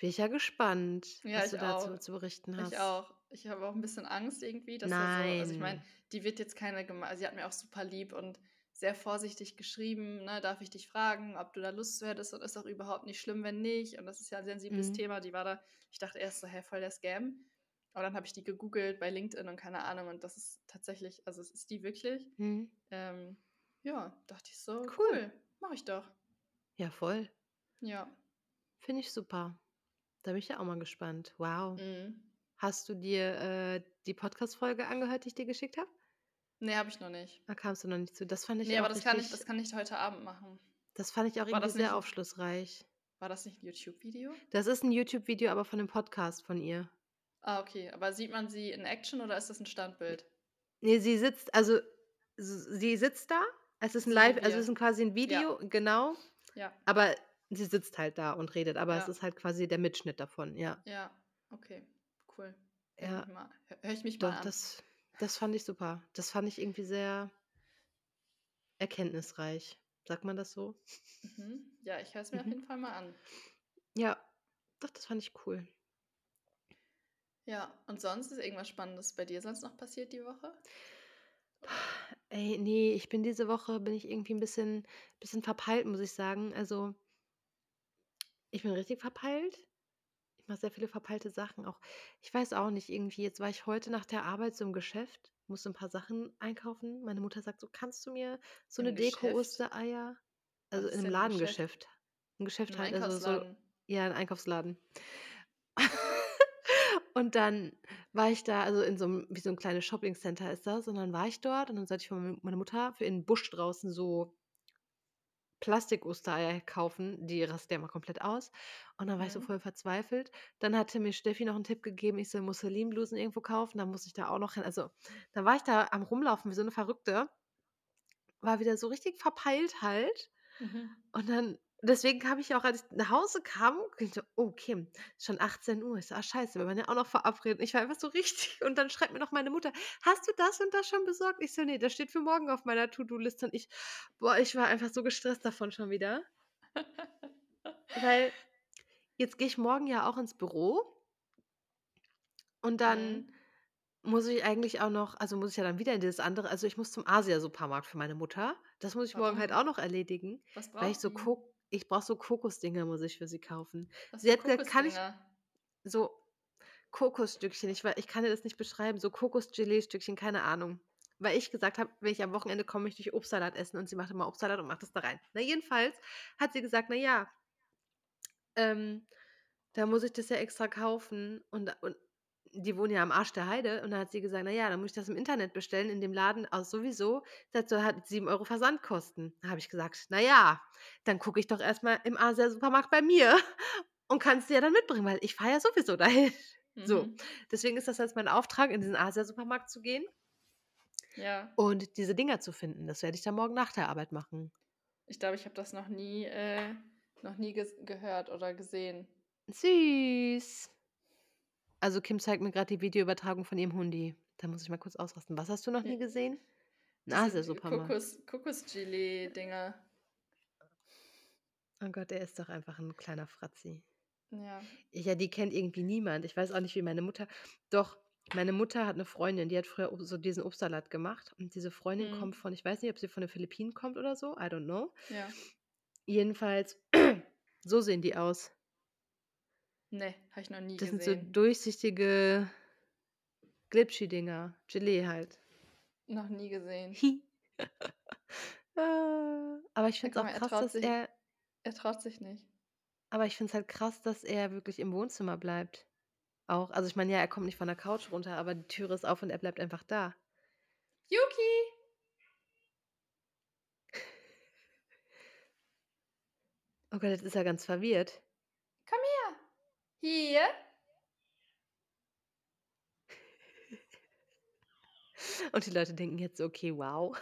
Bin ich ja gespannt, ja, was du ich dazu auch. zu berichten Ich hast. auch. Ich habe auch ein bisschen Angst irgendwie, dass da so, also ich meine, Nein. die wird jetzt keine, sie hat mir auch super lieb und sehr vorsichtig geschrieben, ne, darf ich dich fragen, ob du da Lust zu hättest und ist auch überhaupt nicht schlimm, wenn nicht. Und das ist ja ein sensibles Mhm. Thema, die war da, ich dachte erst so, hä, voll der Scam. Aber dann habe ich die gegoogelt bei LinkedIn und keine Ahnung und das ist tatsächlich, also es ist die wirklich. Mhm. Ähm, ja, dachte ich so, Cool. cool, mach ich doch. Ja, voll. Ja. Finde ich super. Da bin ich ja auch mal gespannt. Wow. Mhm. Hast du dir äh, die Podcast-Folge angehört, die ich dir geschickt habe? Nee, habe ich noch nicht. Da kamst du noch nicht zu. Das fand ich Nee, auch aber das kann ich, richtig, das kann ich heute Abend machen. das fand ich auch War irgendwie sehr nicht, aufschlussreich. war das nicht ein YouTube-Video? Das ist ein YouTube-Video, aber von dem Podcast von ihr. Ah, okay. Aber sieht man sie in Action oder ist das ein Standbild? Nee, sie sitzt, also sie sitzt da. Es ist ein Live, also es ist quasi ein Ja, genau. Video, genau. ja, Aber sie sitzt halt da und redet. Aber es ja, ist halt quasi der Mitschnitt davon, ja. ja. Okay, cool. Hör ich Ja, mich mal, hör, ich mich mal doch, an. das, das fand ich super. Das fand ich irgendwie sehr erkenntnisreich. Sagt man das so? Mhm. Ja, ich höre es mir auf Mhm. jeden Fall mal an. Ja, doch, das fand ich cool. Ja, und sonst ist irgendwas Spannendes bei dir sonst noch passiert die Woche? Ey, nee, ich bin diese Woche, bin ich irgendwie ein bisschen, bisschen verpeilt, muss ich sagen. Also, ich bin richtig verpeilt. Mache sehr viele verpeilte Sachen auch. Ich weiß auch nicht, irgendwie, jetzt war ich heute nach der Arbeit so im Geschäft, musste ein paar Sachen einkaufen. Meine Mutter sagt so, kannst du mir so Im eine? Deko-Ostereier? Also in einem? Ladengeschäft. Ein Geschäft halt, also so, ja, ein Einkaufsladen. Und dann war ich da, also in so einem, wie so ein kleines Shoppingcenter ist das, und dann war ich dort und dann sollte ich von meine Mutter für in den Busch draußen so Plastik-Ostereier kaufen, die rasten ja immer komplett aus. Und dann war ich so Mhm. voll verzweifelt. Dann hatte mir Steffi noch einen Tipp gegeben, ich soll Musselinblusen irgendwo kaufen. Dann musste ich da auch noch hin. Also, dann war ich da am Rumlaufen wie so eine Verrückte. War wieder so richtig verpeilt halt. Mhm. Und dann deswegen kam ich auch, als ich nach Hause kam, so: „Oh, ist schon 18:00.“ Ich so: „Ah, scheiße, wir waren ja auch noch verabredet.“ Ich war einfach so richtig und dann schreibt mir noch meine Mutter: „Hast du das und das schon besorgt?“ Ich so: „Ne, das steht für morgen auf meiner To-do-Liste.“ Und ich boah, ich war einfach so gestresst davon schon wieder. Weil jetzt gehe ich morgen ja auch ins Büro und dann Mhm. muss ich eigentlich auch noch also, muss ich ja dann wieder in dieses andere also, ich muss zum Asia-Supermarkt für meine Mutter. Das muss ich morgen halt Warum? auch noch erledigen, Was weil ich so die? Ich brauche so Kokosdinger muss ich für sie kaufen. Was Sie hat gesagt: „Kann ich“ Kokosdinger? so Kokosstückchen, ich ich kann dir das nicht beschreiben, so Kokosgelee-Stückchen, keine Ahnung. Weil ich gesagt habe, wenn ich am Wochenende komme, möchte ich Obstsalat essen und sie macht immer Obstsalat und macht das da rein. Na, jedenfalls hat sie gesagt: „Na ja, ähm, da muss ich das ja extra kaufen und und die wohnen ja am Arsch der Heide und dann hat sie gesagt: „Na ja, dann muss ich das im Internet bestellen, in dem Laden aus sowieso.“ Sagt so: „Hat 7 € Versandkosten.“ Da habe ich gesagt: „Na ja, dann gucke ich doch erst mal im Asia-Supermarkt bei mir und kann's dir ja dann mitbringen, weil ich fahre ja sowieso dahin.“ So, Mhm. deswegen ist das jetzt mein Auftrag, in diesen Asia-Supermarkt zu gehen Ja. und diese Dinger zu finden. Das werde ich dann morgen nach der Arbeit machen. Ich glaube, ich habe das noch nie äh, noch nie ges gehört oder gesehen. Süß. Also, Kim zeigt mir grad die Videoübertragung von ihrem Hundi. Da muss ich mal kurz ausrasten. Was hast du noch nie J gesehen? 'N diese G Asia-Supermarkt. Kokos Kokosgelee-Dinger. Oh Gott, er ist doch einfach 'n kleiner Fratzi. Ja. Ja, die kennt irgendwie niemand. Ich weiß auch nicht, wie meine Mutter doch, meine Mutter hat 'ne Freundin, die hat früher so diesen Obstsalat gemacht und diese Freundin kommt Mhm. von ich weiß nicht, ob sie von den Philippinen kommt oder so, I don't know. Ja. Jedenfalls, so sehen die aus. Ne, habe ich noch nie Das sind so gesehen. durchsichtige Glitchy-Dinger, Gelee halt. Noch nie gesehen. Ah, aber ich finde es auch mal, krass, dass sich er er traut sich nicht. aber ich finde es halt krass, dass er wirklich im Wohnzimmer bleibt auch. Also, ich meine, ja, er kommt nicht von der Couch runter, aber die Türe ist auf und er bleibt einfach da. Yuki! Oh Gott, jetzt ist er ganz verwirrt. Hier. Und die Leute denken jetzt „Okay, wow,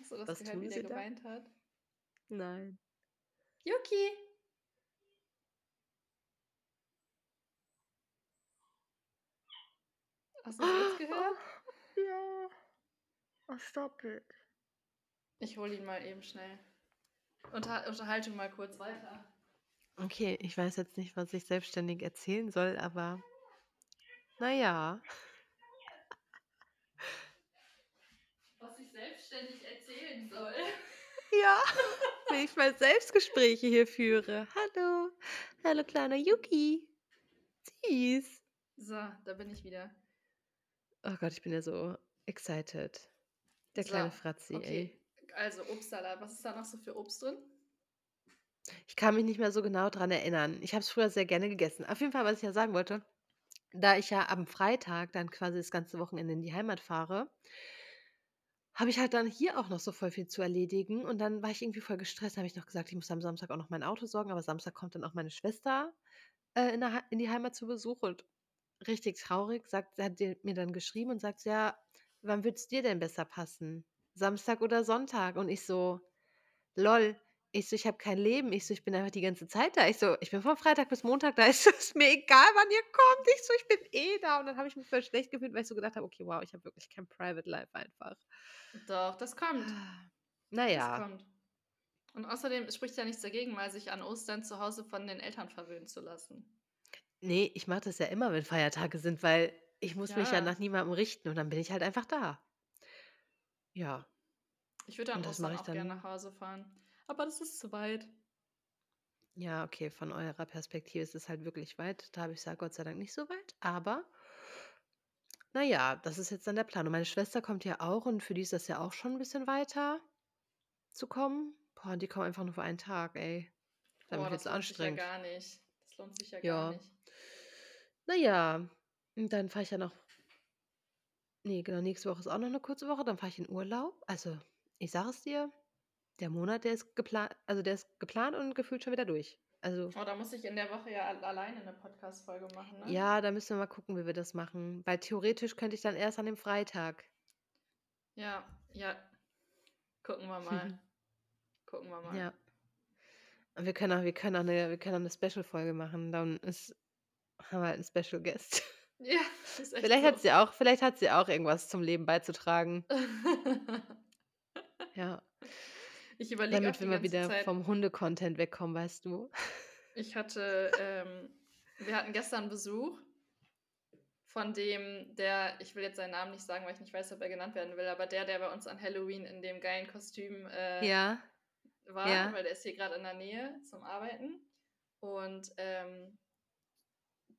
Hast du das was gehört, wie der sie da?“ geweint hat? Nein. Yuki. Hast du das Oh, gehört? ja. Oh, stop it. Ich hole ihn mal eben schnell. Unter Unterhaltung mal kurz weiter. Okay, ich weiß jetzt nicht, was ich selbstständig erzählen soll, aber na ja. Was ich selbstständig erzählen soll. Ja, wenn ich mal Selbstgespräche hier führe. Hallo, hallo kleiner Yuki. Süß. So, da bin ich wieder. Oh Gott, ich bin ja so excited. Der So, kleine Fratzi, ey. okay. Also Obstsalat. Was ist da noch so für Obst drin? Ich kann mich nicht mehr so genau dran erinnern. Ich habe es früher sehr gerne gegessen. Auf jeden Fall, was ich ja sagen wollte, da ich ja am Freitag dann quasi das ganze Wochenende in die Heimat fahre habe ich halt dann hier auch noch so voll viel zu erledigen und dann war ich irgendwie voll gestresst. Dann habe ich noch gesagt, ich muss am Samstag auch noch mein Auto sorgen, aber Samstag kommt dann auch meine Schwester, äh, in in die Heimat zu Besuch und richtig traurig sagt hat mir dann geschrieben und sagt „Ja, wann wird's dir denn besser passen? Samstag oder Sonntag?“ Und ich so: „Lol.“ Ich so: „Ich habe kein Leben.“ Ich so: „Ich bin einfach die ganze Zeit da.“ Ich so: „Ich bin von Freitag bis Montag da.“ Ich so: „Ist mir egal, wann ihr kommt.“ Ich so: „Ich bin eh da.“ Und dann habe ich mich voll schlecht gefühlt, weil ich so gedacht habe: „Okay, wow, ich habe wirklich kein Private Life einfach.“ Doch, das kommt. Na Das ja. kommt. Und außerdem spricht ja nichts dagegen, mal sich an Ostern zu Hause von den Eltern verwöhnen zu lassen. Ne, ich mache das ja immer, wenn Feiertage sind, weil ich muss mich ja Ja. nach niemandem richten und dann bin ich halt einfach da. Ja. Ich würde das Ostern auch gern nach Hause fahren, aber das ist zu weit. Ja, okay, von eurer Perspektive ist es halt wirklich weit. Da habe ich gesagt: „Gott sei Dank nicht so weit“, aber na ja, das ist jetzt dann der Plan. Und meine Schwester kommt ja auch und für die ist das ja auch schon 'n bisschen weiter zu kommen. Boah, und die kommen einfach nur für einen Tag, ey. Oh, viel das lohnt sich ja anstrengend. gar nicht. Das lohnt sich ja gar Ja. nicht. Na ja, und dann fahre ich ja noch ne, genau, nächste Woche ist auch noch 'ne kurze Woche, dann fahre ich in Urlaub. Also, ich sage es dir Der Monat, der ist geplant, also der ist geplant und gefühlt schon wieder durch. Also, Oh, da muss ich in der Woche ja al- alleine eine Podcast-Folge machen, ne? ja, da müssen wir mal gucken, wie wir das machen. Weil theoretisch könnte ich dann erst an dem Freitag. Ja, ja. Gucken wir mal. Gucken wir mal. Ja. Und wir können auch, wir können auch eine, wir können auch eine Special-Folge machen. Dann ist, haben wir halt einen Special Guest. Ja, ist echt Vielleicht so. hat sie auch, vielleicht hat sie auch irgendwas zum Leben beizutragen. Ja. Ich überlege auch Damit wir mal wieder Zeit. vom Hunde-Content wegkommen, weißt du. Ich hatte, ähm, wir hatten gestern Besuch von dem, der, ich will jetzt seinen Namen nicht sagen, weil ich nicht weiß, ob er genannt werden will, aber der, der bei uns an Halloween in dem geilen Kostüm äh, Ja. war, Ja. weil der ist hier gerade in der Nähe zum Arbeiten. Und ähm,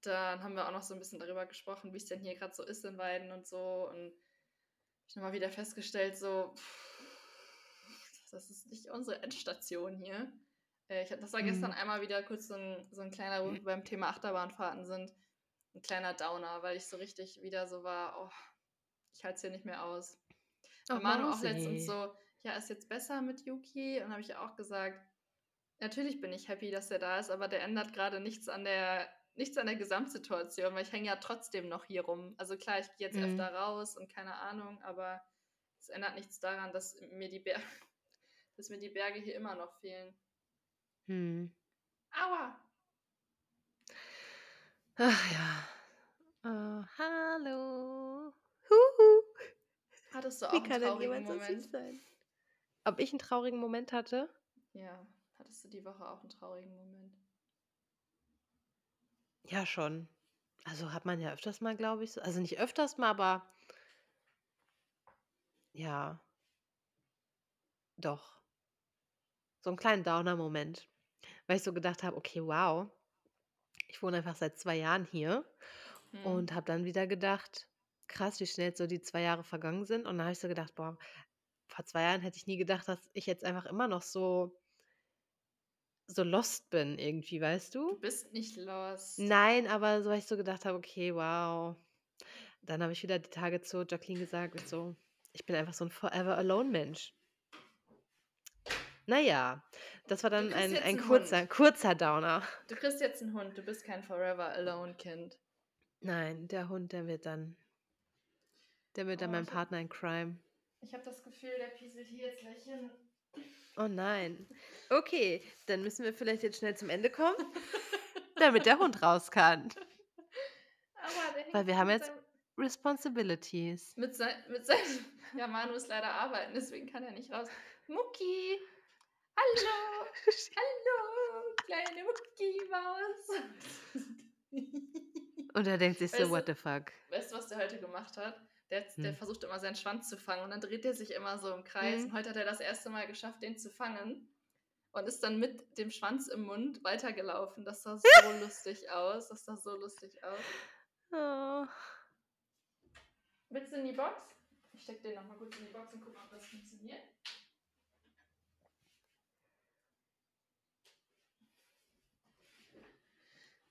dann haben wir auch noch so ein bisschen darüber gesprochen, wie es denn hier gerade so ist in Weiden und so. Und ich nochmal wieder festgestellt, so, das ist nicht unsere Endstation hier. Äh, ich, das war gestern Mhm. einmal wieder kurz so ein, so ein kleiner, wo wir beim Thema Achterbahnfahrten sind, ein kleiner Downer, weil ich so richtig wieder so war, oh, ich halte es hier nicht mehr aus. Oh, Manu auch letztens so, ja, ist jetzt besser mit Yuki? Und habe ich auch gesagt, natürlich bin ich happy, dass er da ist, aber der ändert gerade nichts an der nichts an der Gesamtsituation, weil ich hänge ja trotzdem noch hier rum. Also klar, ich gehe jetzt Mhm. öfter raus und keine Ahnung, aber es ändert nichts daran, dass mir die Berge, dass mir die Berge hier immer noch fehlen. Hm. Aua! Ach ja. Oh, hallo. Huhu. Hattest du auch Wie einen traurigen jemand so Moment? süß sein? Ob ich einen traurigen Moment hatte? Ja, hattest du die Woche auch einen traurigen Moment? Ja, schon. Also hat man ja öfters mal, glaube ich. So. Also nicht öfters mal, aber ja, doch. So einen kleinen Downer-Moment. Weil ich so gedacht habe, okay, wow, ich wohne einfach seit zwei Jahren hier Hm. und habe dann wieder gedacht, krass, wie schnell so die zwei Jahre vergangen sind. Und dann habe ich so gedacht, boah, vor zwei Jahren hätte ich nie gedacht, dass ich jetzt einfach immer noch so, so lost bin irgendwie, weißt Du du? bist nicht lost. Nein, aber so, weil ich so gedacht habe, okay, wow. Dann habe ich wieder die Tage zu Jacqueline gesagt, ich so, ich bin einfach so ein Forever Alone Mensch. Naja, das war dann ein, ein kurzer, Hund. kurzer Downer. Du kriegst jetzt einen Hund, du bist kein Forever Alone Kind. Nein, der Hund, der wird dann, der wird dann Oh, mein ich hab- Partner in Crime. Ich habe das Gefühl, der pieselt hier jetzt gleich hin. Oh nein. Okay, dann müssen wir vielleicht jetzt schnell zum Ende kommen, damit der Hund raus kann. Hängt Weil wir haben jetzt Responsibilities. Mit, sein, mit seinem. Ja, Manu ist leider arbeiten, deswegen kann er nicht raus. Mucki! Hallo! Hallo! Kleine Mucki-Maus! Und er denkt sich so, Weißt what the fuck. Weißt du, was der heute gemacht hat? Der, der Hm. versucht immer seinen Schwanz zu fangen und dann dreht er sich immer so im Kreis. Mhm. Und heute hat er das erste Mal geschafft, den zu fangen. Und ist dann mit dem Schwanz im Mund weitergelaufen. Das sah so lustig aus. Das sah so lustig aus. Oh. Willst du in die Box? Ich steck den nochmal kurz in die Box und guck mal, ob das funktioniert.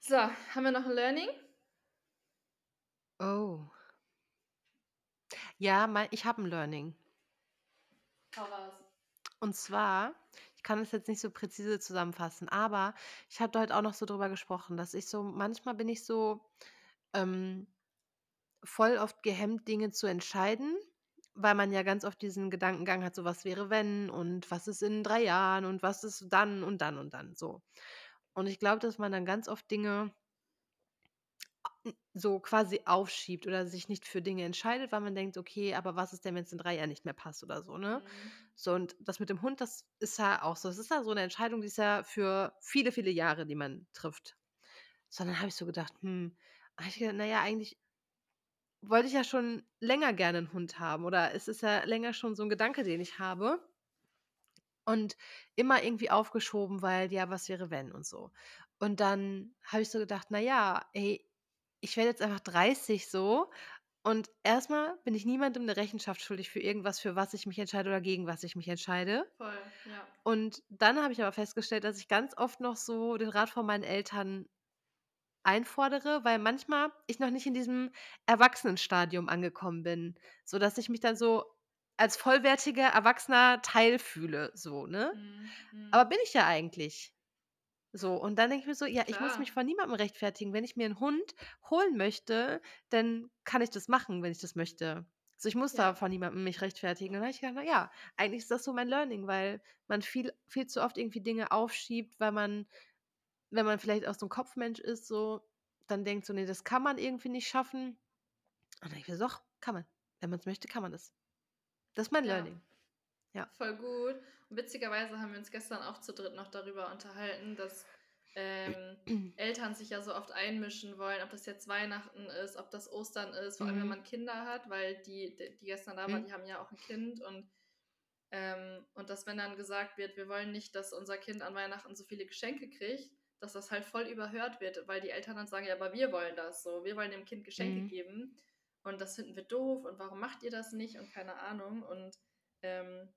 So, haben wir noch ein Learning? Oh. Ja, mein, ich habe ein Learning. Hau raus. Und zwar, ich kann es jetzt nicht so präzise zusammenfassen, aber ich habe heute auch noch so drüber gesprochen, dass ich so, manchmal bin ich so ähm, voll oft gehemmt, Dinge zu entscheiden, weil man ja ganz oft diesen Gedankengang hat, so was wäre wenn und was ist in drei Jahren und was ist dann und dann und dann so. Und ich glaube, dass man dann ganz oft Dinge so quasi aufschiebt oder sich nicht für Dinge entscheidet, weil man denkt, okay, aber was ist denn, wenn es in drei Jahren nicht mehr passt oder so, ne? Mhm. So, und das mit dem Hund, das ist ja auch so. Es ist ja so eine Entscheidung, die ist ja für viele, viele Jahre, die man trifft. So, dann habe ich so gedacht, hm, habe ich gedacht, naja, eigentlich wollte ich ja schon länger gerne einen Hund haben oder es ist ja länger schon so ein Gedanke, den ich habe. Und immer irgendwie aufgeschoben, weil, ja, was wäre wenn und so. Und dann habe ich so gedacht, naja, ey, ich werde jetzt einfach 30 so. Und erstmal bin ich niemandem eine Rechenschaft schuldig für irgendwas, für was ich mich entscheide oder gegen was ich mich entscheide. Voll, ja. Und dann habe ich aber festgestellt, dass ich ganz oft noch so den Rat von meinen Eltern einfordere, weil manchmal ich noch nicht in diesem Erwachsenenstadium angekommen bin, so dass ich mich dann so als vollwertiger erwachsener Teil fühle, so, ne? Mhm, mhm. Aber bin ich ja eigentlich. So, und dann denke ich mir so: „Ja, ich muss mich Klar. vor niemandem rechtfertigen. Wenn ich mir 'n Hund holen möchte, dann kann ich das machen, wenn ich das möchte.“ So, ich muss da Ja. vor niemandem mich rechtfertigen. Und dann habe ich gedacht: „Na ja, eigentlich ist das so mein Learning“, weil man viel viel zu oft irgendwie Dinge aufschiebt, weil man wenn man vielleicht auch so 'n Kopfmensch ist so, dann denkt so: „Ne, das kann man irgendwie nicht schaffen.“ Und dann denke ich mir so: „Doch, kann man. Wenn man's möchte, kann man das.“ Das ist mein Ja. Learning. Ja. Voll gut. Und witzigerweise haben wir uns gestern auch zu dritt noch darüber unterhalten, dass, ähm, Eltern sich ja so oft einmischen wollen, ob das jetzt Weihnachten ist, ob das Ostern ist, vor allem wenn Mhm. man Kinder hat, weil die d die gestern da waren, Mhm. die haben ja auch 'n Kind und ähm, und dass wenn dann gesagt wird: „Wir wollen nicht, dass unser Kind an Weihnachten so viele Geschenke kriegt“, dass das halt voll überhört wird, weil die Eltern dann sagen: „Ja, aber wir wollen das so. Wir wollen dem Kind Geschenke Mhm. geben und das finden wir doof und warum macht ihr das nicht?“ und keine Ahnung. Und, ähm,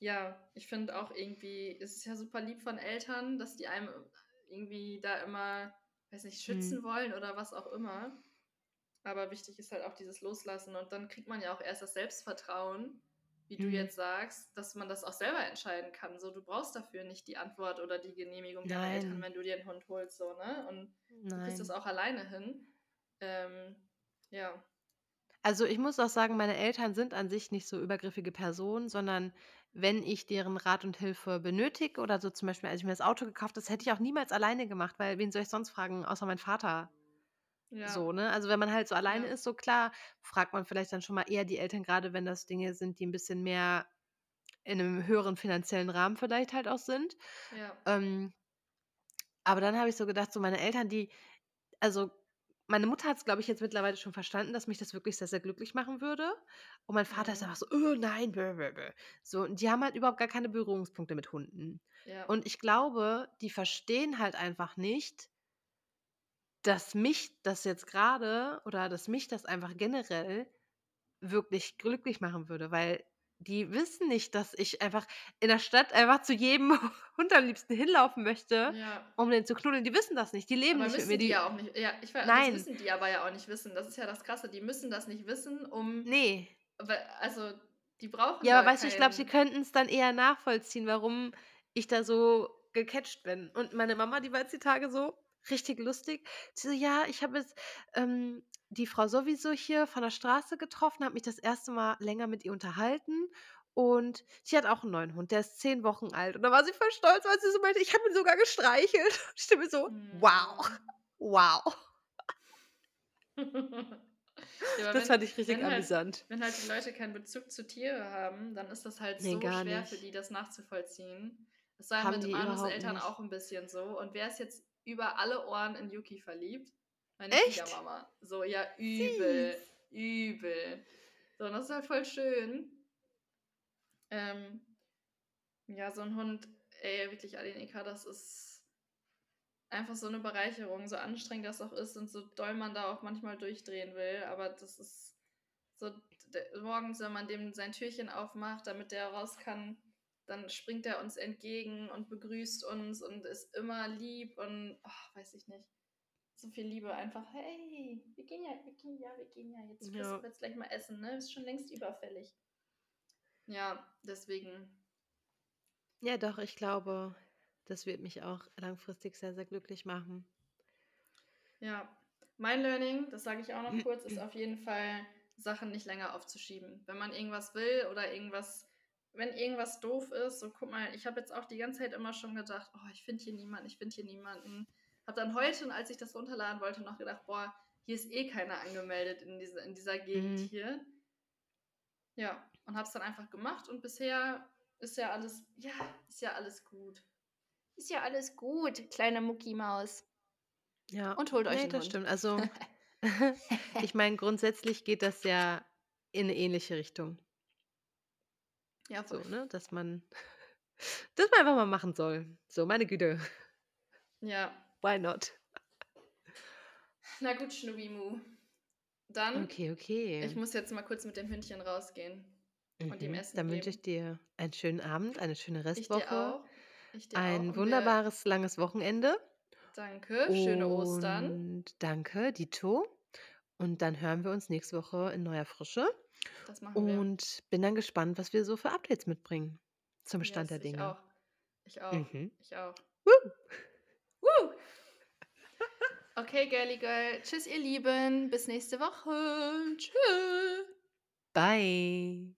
ja, ich finde auch irgendwie ist es ja super lieb von Eltern, dass die einem irgendwie da immer, weiß nicht, Mhm. schützen wollen oder was auch immer. Aber wichtig ist halt auch dieses Loslassen und dann kriegt man ja auch erst das Selbstvertrauen, wie du Mhm. jetzt sagst, dass man das auch selber entscheiden kann. So, du brauchst dafür nicht die Antwort oder die Genehmigung deiner Eltern, Nein. wenn du dir 'n Hund holst so, ne? Und du kriegst das Nein. auch alleine hin. Ähm, ja. Also, ich muss auch sagen, meine Eltern sind an sich nicht so übergriffige Personen, sondern wenn ich deren Rat und Hilfe benötige oder so zum Beispiel, als ich mir das Auto gekauft das hätte ich auch niemals alleine gemacht, weil wen soll ich sonst fragen, außer meinen Vater? Ja. So, ne? Also, wenn man halt so alleine Ja. ist, so klar, fragt man vielleicht dann schon mal eher die Eltern, grade wenn das Dinge sind, die 'n bisschen mehr in 'nem höheren finanziellen Rahmen vielleicht halt auch sind. Ja. Ähm aber dann habe ich so gedacht, so meine Eltern, die also, meine Mutter hat's, glaube ich, jetzt mittlerweile schon verstanden, dass mich das wirklich sehr, sehr glücklich machen würde. Und mein Vater ist Mhm. einfach so: „Öh, nein, bäh.“ So, und die haben halt überhaupt gar keine Berührungspunkte mit Hunden. Ja. Und ich glaube, die verstehen halt einfach nicht dass mich das jetzt grade oder dass mich das einfach generell wirklich glücklich machen würde, weil die wissen nicht, dass ich einfach in der Stadt einfach zu jedem Hund am liebsten hinlaufen möchte, Ja. um den zu knuddeln. Die wissen das nicht. Die leben Aber nicht mit mir. die Die ja auch nicht. Ja, ich wei das nein. müssen die aber ja auch nicht wissen. Das ist ja das Krasse. Die müssen das nicht wissen, um Ne. we also, die brauchen Ja, aber weißt du, ich glaube, sie kein könnten's dann eher nachvollziehen, warum ich da so gecatcht bin. Und meine Mama, die war jetzt die Tage so richtig lustig. Sie so: „Ja, ich habe jetzt, ähm, die Frau sowieso hier von der Straße getroffen, habe mich das 1. Mal länger mit ihr unterhalten und die hat auch 'n neuen Hund, der ist 10 Wochen alt.“ Und dann war sie voll stolz, weil sie so meinte: „Ich habe ihn sogar gestreichelt.“ Ich mir so: „Wow, Mhm. wow.“ Ja, Das wenn fand ich richtig wenn halt amüsant. wenn halt die Leute keinen Bezug zu Tiere haben, dann ist das halt Ne, so schwer für nicht. die, das nachzuvollziehen. Das war Haben mit überhaupt Eltern nicht. auch 'n bisschen so. Und wer ist jetzt über alle Ohren in Yuki verliebt? Meine Echt? Schwiegermama. So, ja, übel, Süß. übel. So, und das ist halt voll schön. Ähm, ja, so 'n Hund, ey, wirklich Adenika, das ist einfach so 'ne Bereicherung, so anstrengend das auch ist und so doll man da auch manchmal durchdrehen will. Aber das ist so morgens, wenn man dem sein Türchen aufmacht, damit der raus kann, dann springt er uns entgegen und begrüßt uns und ist immer lieb und, ach, weiß ich nicht. So viel Liebe einfach: „Hey, wir gehen ja wir gehen ja wir gehen ja jetzt doch Ja. jetzt gleich mal Essen, ne? Ist schon längst überfällig.“ Ja, deswegen. Ja, doch, ich glaube, das wird mich auch langfristig sehr, sehr glücklich machen. Ja. Mein Learning, das sage ich auch noch kurz, ist auf jeden Fall, Sachen nicht länger aufzuschieben. Wenn man irgendwas will oder irgendwas wenn irgendwas doof ist, so guck mal, ich habe jetzt auch die ganze Zeit immer schon gedacht: „Oh, ich finde hier niemanden, ich finde hier niemanden.“ Habe dann heute, als ich das runterladen wollte, noch gedacht: „Boah, hier ist eh keiner angemeldet in dieser in dieser Gegend Mhm. hier.“ Ja, und habe es dann einfach gemacht und bisher ist ja alles ja, ist ja alles gut. Ist ja alles gut, kleine Muckimaus. Ja, Und holt euch ne, 'n das Hund. stimmt. Also, ich meine, grundsätzlich geht das ja in 'ne ähnliche Richtung. Ja, So, voll. ne, dass man das man einfach mal machen soll. So, meine Güte. Ja. Why not? Na gut, Schnuckimu. Dann Okay, ich okay. muss jetzt mal kurz mit dem Hündchen rausgehen und ihm Mhm. Essen Dann wünsche ich dir einen schönen Abend, eine schöne Ich dir Restwoche, auch. Ich dir auch ein und wir wunderbares langes Wochenende. Danke, schöne Ostern. Und danke, dito. Und dann hören wir uns nächste Woche in neuer Frische. Das machen wir. Und bin dann gespannt, was wir so für Updates mitbringen zum Stand Yes, der ich Dinge. auch. Ich auch. Mhm. Ich auch. Woo! Woo! Okay, Girly Girl. Tschüss, ihr Lieben. Bis nächste Woche. Tschüss. Bye.